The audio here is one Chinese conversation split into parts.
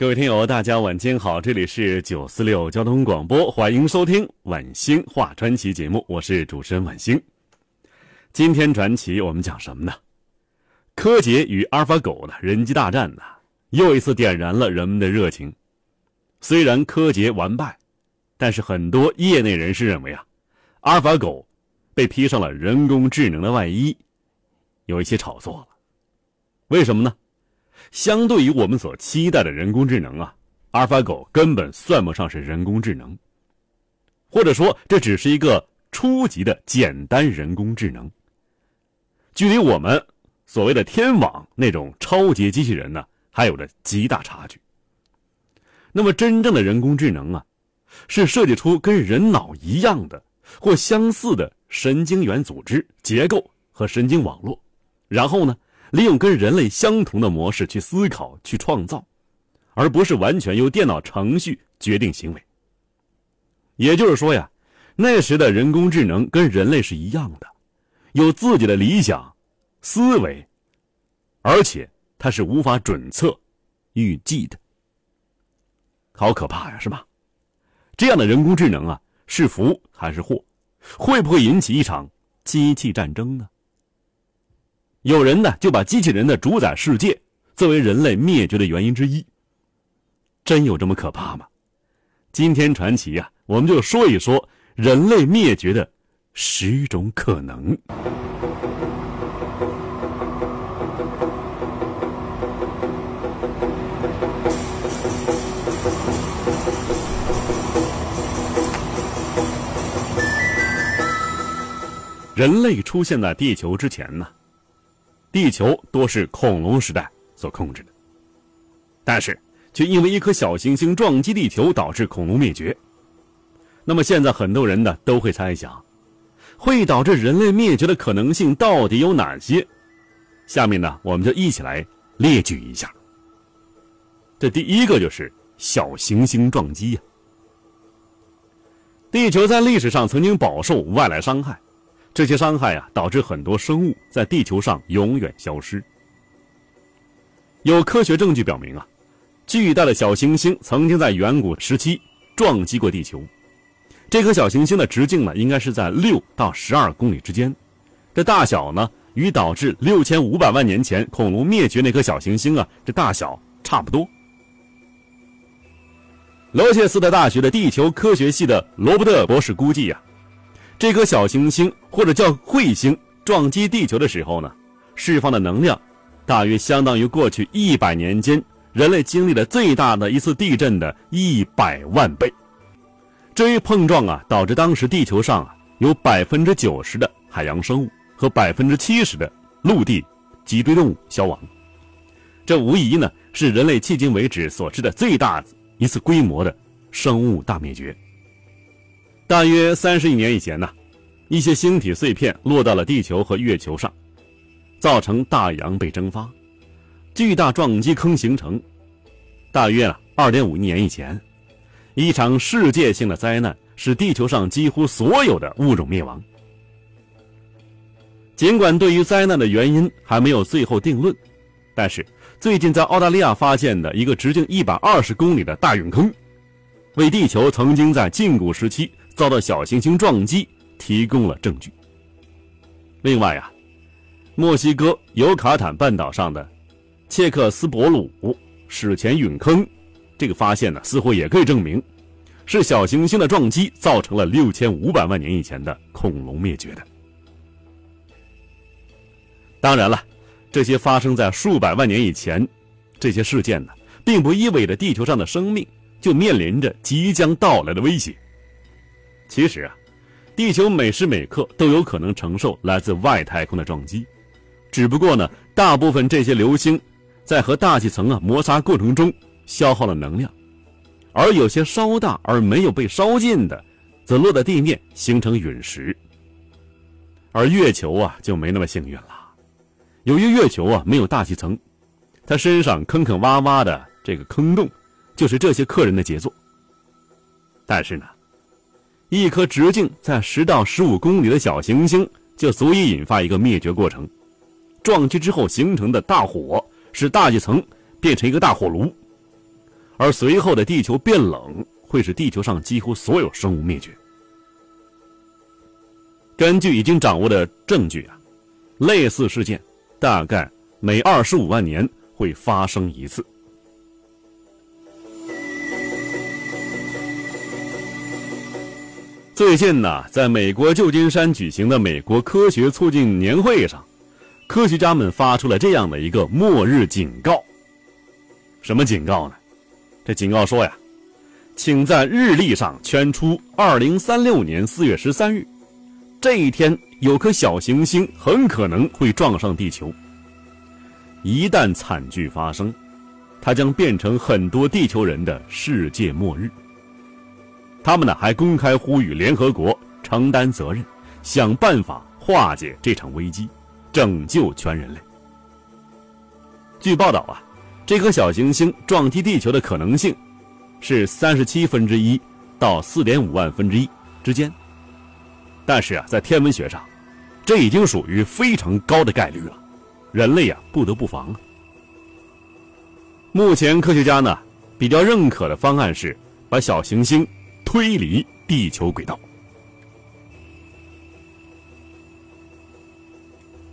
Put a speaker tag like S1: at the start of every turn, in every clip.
S1: 各位听友，大家晚间好，这里是九四六交通广播，欢迎收听晚星话传奇节目，我是主持人晚星。今天传奇我们讲什么呢？柯洁与阿尔法狗的人机大战呢，又一次点燃了人们的热情。虽然柯洁完败，但是很多业内人士认为啊，阿尔法狗被披上了人工智能的外衣，有一些炒作了。为什么呢？相对于我们所期待的人工智能啊，阿尔法狗根本算不上是人工智能，或者说这只是一个初级的简单人工智能，距离我们所谓的天网那种超级机器人呢，还有着极大差距。那么真正的人工智能啊，是设计出跟人脑一样的或相似的神经元组织结构和神经网络，然后呢？利用跟人类相同的模式去思考、去创造，而不是完全由电脑程序决定行为。也就是说呀，那时的人工智能跟人类是一样的，有自己的理想、思维，而且它是无法准测、预计的。好可怕呀，是吧？这样的人工智能啊，是福还是祸？会不会引起一场机器战争呢？有人呢就把机器人的主宰世界作为人类灭绝的原因之一。真有这么可怕吗？今天传奇呀，我们就说一说人类灭绝的十种可能。人类出现在地球之前呢？地球多是恐龙时代所控制的，但是却因为一颗小行星撞击地球导致恐龙灭绝。那么现在很多人呢都会猜想，会导致人类灭绝的可能性到底有哪些？下面呢我们就一起来列举一下。这第一个就是小行星撞击呀。地球在历史上曾经饱受外来伤害。这些伤害啊，导致很多生物在地球上永远消失。有科学证据表明啊，巨大的小行星曾经在远古时期撞击过地球。这颗小行星的直径呢，应该是在六到十二公里之间。这大小呢，与导致六千五百万年前恐龙灭绝那颗小行星啊，这大小差不多。罗切斯特大学的地球科学系的罗伯特博士估计呀。这颗小行星或者叫彗星撞击地球的时候呢，释放的能量，大约相当于过去一百年间人类经历的最大的一次地震的一百万倍。这一碰撞啊，导致当时地球上啊有百分之九十的海洋生物和百分之七十的陆地脊椎动物消亡。这无疑呢是人类迄今为止所知的最大一次规模的生物大灭绝。大约三十亿年以前呢，一些星体碎片落到了地球和月球上，造成大洋被蒸发，巨大撞击坑形成。大约啊二点五亿年以前，一场世界性的灾难使地球上几乎所有的物种灭亡。尽管对于灾难的原因还没有最后定论，但是最近在澳大利亚发现的一个直径一百二十公里的大陨坑，为地球曾经在近古时期。遭到小行星撞击，提供了证据。另外啊，墨西哥尤卡坦半岛上的切克斯伯鲁史前陨坑，这个发现呢，似乎也可以证明是小行星的撞击造成了六千五百万年以前的恐龙灭绝的。当然了，这些发生在数百万年以前，这些事件呢，并不意味着地球上的生命就面临着即将到来的威胁。其实啊，地球每时每刻都有可能承受来自外太空的撞击，只不过呢，大部分这些流星在和大气层啊摩擦过程中消耗了能量，而有些稍大而没有被烧尽的，则落在地面形成陨石。而月球啊就没那么幸运了，由于月球啊没有大气层，它身上坑坑洼洼的这个坑洞，就是这些客人的杰作。但是呢，一颗直径在十到十五公里的小行星就足以引发一个灭绝过程，撞击之后形成的大火使大气层变成一个大火炉，而随后的地球变冷会使地球上几乎所有生物灭绝。根据已经掌握的证据啊，类似事件大概每二十五万年会发生一次。最近呢，在美国旧金山举行的美国科学促进年会上，科学家们发出了这样的一个末日警告。什么警告呢？这警告说呀，请在日历上圈出二零三六年四月十三日。这一天，有颗小行星很可能会撞上地球。一旦惨剧发生，它将变成很多地球人的世界末日。他们呢，还公开呼吁联合国承担责任，想办法化解这场危机，拯救全人类。据报道啊，这颗小行星撞击地球的可能性是三十七分之一到四点五万分之一之间。但是啊，在天文学上，这已经属于非常高的概率了，人类呀不得不防。目前科学家呢比较认可的方案是把小行星推离地球轨道。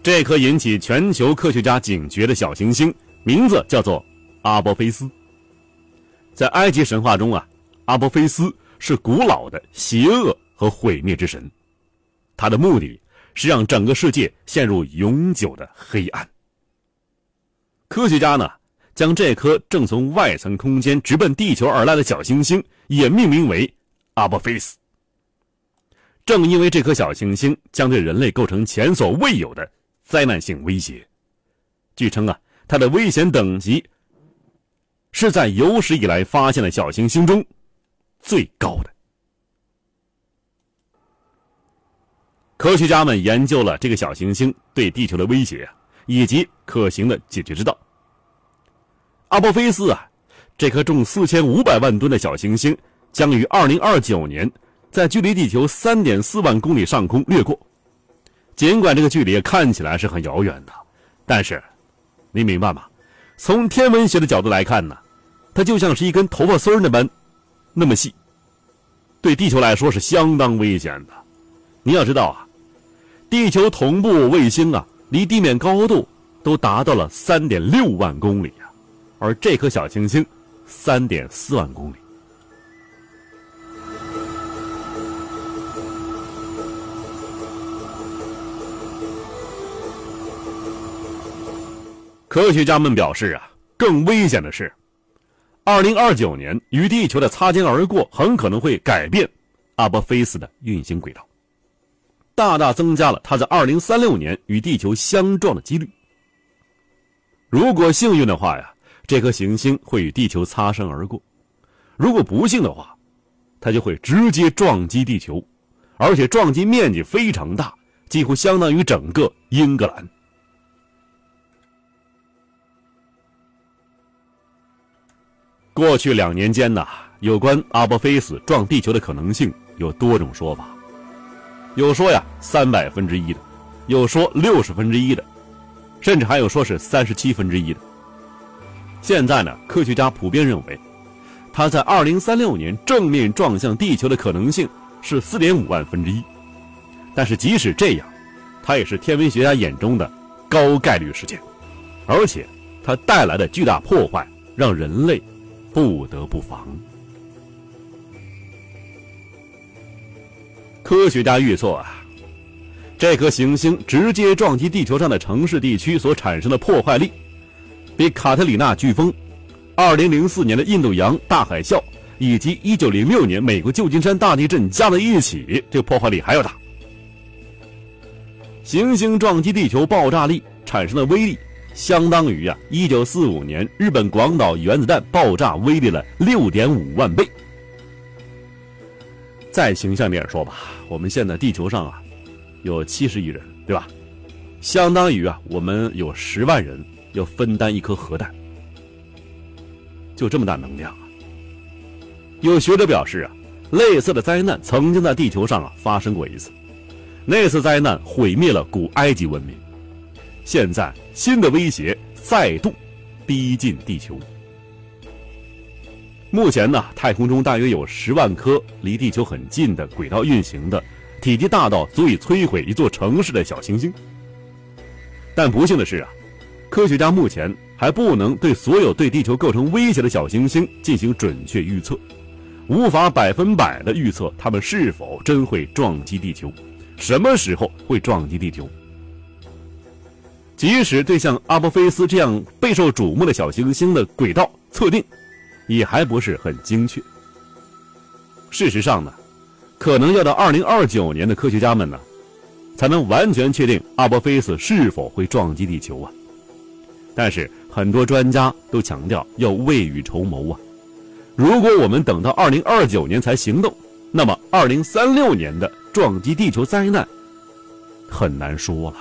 S1: 这颗引起全球科学家警觉的小行星名字叫做阿波菲斯。在埃及神话中啊，阿波菲斯是古老的邪恶和毁灭之神。他的目的是让整个世界陷入永久的黑暗。科学家呢，将这颗正从外层空间直奔地球而来的小行星也命名为阿波菲斯。正因为这颗小行星将对人类构成前所未有的灾难性威胁，据称啊，它的危险等级是在有史以来发现的小行星中最高的。科学家们研究了这个小行星对地球的威胁以及可行的解决之道。阿波菲斯啊，这颗重四千五百万吨的小行星将于二零二九年在距离地球三点四万公里上空掠过。尽管这个距离看起来是很遥远的，但是，你明白吗？从天文学的角度来看呢，它就像是一根头发丝儿那般那么细，对地球来说是相当危险的。你要知道啊。地球同步卫星啊，离地面高度都达到了三点六万公里啊，而这颗小行星三点四万公里。科学家们表示啊，更危险的是，二零二九年与地球的擦肩而过，很可能会改变阿波菲斯的运行轨道。大大增加了它在二零三六年与地球相撞的几率。如果幸运的话呀，这颗行星会与地球擦身而过；如果不幸的话，它就会直接撞击地球，而且撞击面积非常大，几乎相当于整个英格兰。过去两年间呢，有关阿波菲斯撞地球的可能性有多种说法。有说呀三百分之一的，有说六十分之一的，甚至还有说是三十七分之一的。现在呢，科学家普遍认为，它在二零三六年正面撞向地球的可能性是四点五万分之一。但是即使这样，它也是天文学家眼中的高概率事件，而且它带来的巨大破坏让人类不得不防。科学家预测啊，这颗行星直接撞击地球上的城市地区所产生的破坏力，比卡特里娜飓风、2004年的印度洋大海啸以及1906年美国旧金山大地震加在一起，这破坏力还要大。行星撞击地球爆炸力产生的威力，相当于啊1945年日本广岛原子弹爆炸威力了6.5万倍。再形象点说吧，我们现在地球上啊，有70亿人，对吧？相当于啊，我们有10万人要分担一颗核弹，就这么大能量啊！有学者表示啊，类似的灾难曾经在地球上啊发生过一次，那次灾难毁灭了古埃及文明。现在新的威胁再度逼近地球。目前呢，太空中大约有十万颗离地球很近的轨道运行的、体积大到足以摧毁一座城市的小行星。但不幸的是啊，科学家目前还不能对所有对地球构成威胁的小行星进行准确预测，无法百分百的预测它们是否真会撞击地球，什么时候会撞击地球。即使对像阿波菲斯这样备受瞩目的小行星的轨道测定，也还不是很精确。事实上呢，可能要到二零二九年的科学家们呢，才能完全确定阿波菲斯是否会撞击地球啊。但是很多专家都强调要未雨绸缪啊。如果我们等到二零二九年才行动，那么二零三六年的撞击地球灾难很难说了。